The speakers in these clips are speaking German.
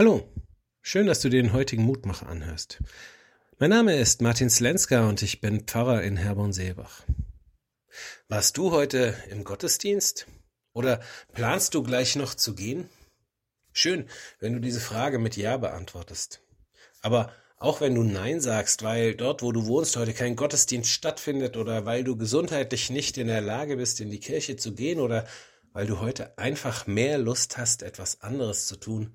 Hallo, schön, dass du den heutigen Mutmacher anhörst. Mein Name ist Martin Slenska und ich bin Pfarrer in Herborn-Seebach. Warst du heute im Gottesdienst? Oder planst du gleich noch zu gehen? Schön, wenn du diese Frage mit Ja beantwortest. Aber auch wenn du Nein sagst, weil dort, wo du wohnst, heute kein Gottesdienst stattfindet oder weil du gesundheitlich nicht in der Lage bist, in die Kirche zu gehen oder weil du heute einfach mehr Lust hast, etwas anderes zu tun,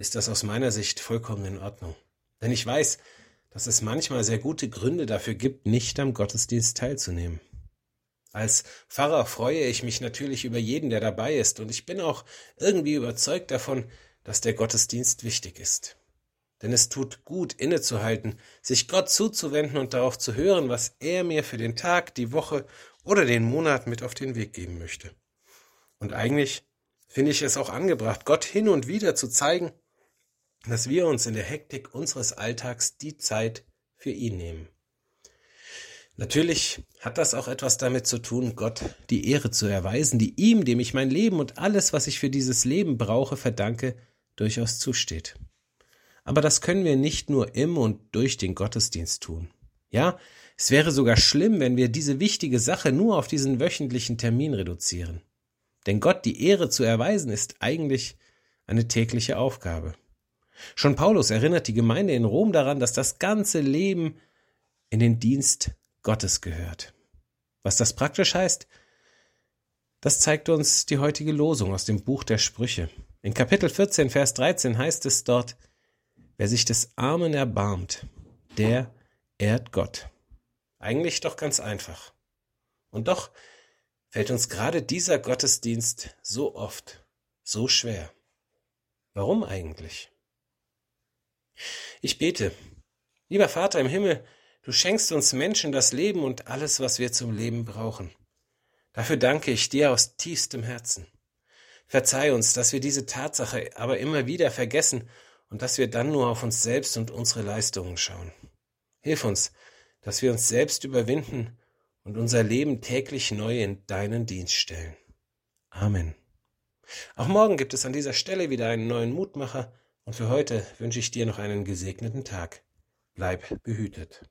ist das aus meiner Sicht vollkommen in Ordnung. Denn ich weiß, dass es manchmal sehr gute Gründe dafür gibt, nicht am Gottesdienst teilzunehmen. Als Pfarrer freue ich mich natürlich über jeden, der dabei ist, und ich bin auch irgendwie überzeugt davon, dass der Gottesdienst wichtig ist. Denn es tut gut, innezuhalten, sich Gott zuzuwenden und darauf zu hören, was er mir für den Tag, die Woche oder den Monat mit auf den Weg geben möchte. Und eigentlich finde ich es auch angebracht, Gott hin und wieder zu zeigen, dass wir uns in der Hektik unseres Alltags die Zeit für ihn nehmen. Natürlich hat das auch etwas damit zu tun, Gott die Ehre zu erweisen, die ihm, dem ich mein Leben und alles, was ich für dieses Leben brauche, verdanke, durchaus zusteht. Aber das können wir nicht nur im und durch den Gottesdienst tun. Ja, es wäre sogar schlimm, wenn wir diese wichtige Sache nur auf diesen wöchentlichen Termin reduzieren. Denn Gott die Ehre zu erweisen ist eigentlich eine tägliche Aufgabe. Schon Paulus erinnert die Gemeinde in Rom daran, dass das ganze Leben in den Dienst Gottes gehört. Was das praktisch heißt, das zeigt uns die heutige Losung aus dem Buch der Sprüche. In Kapitel 14, Vers 13 heißt es dort, wer sich des Armen erbarmt, der ehrt Gott. Eigentlich doch ganz einfach. Und doch fällt uns gerade dieser Gottesdienst so oft so schwer. Warum eigentlich? Ich bete. Lieber Vater im Himmel, du schenkst uns Menschen das Leben und alles, was wir zum Leben brauchen. Dafür danke ich dir aus tiefstem Herzen. Verzeih uns, dass wir diese Tatsache aber immer wieder vergessen und dass wir dann nur auf uns selbst und unsere Leistungen schauen. Hilf uns, dass wir uns selbst überwinden und unser Leben täglich neu in deinen Dienst stellen. Amen. Auch morgen gibt es an dieser Stelle wieder einen neuen Mutmacher, und für heute wünsche ich dir noch einen gesegneten Tag. Bleib behütet.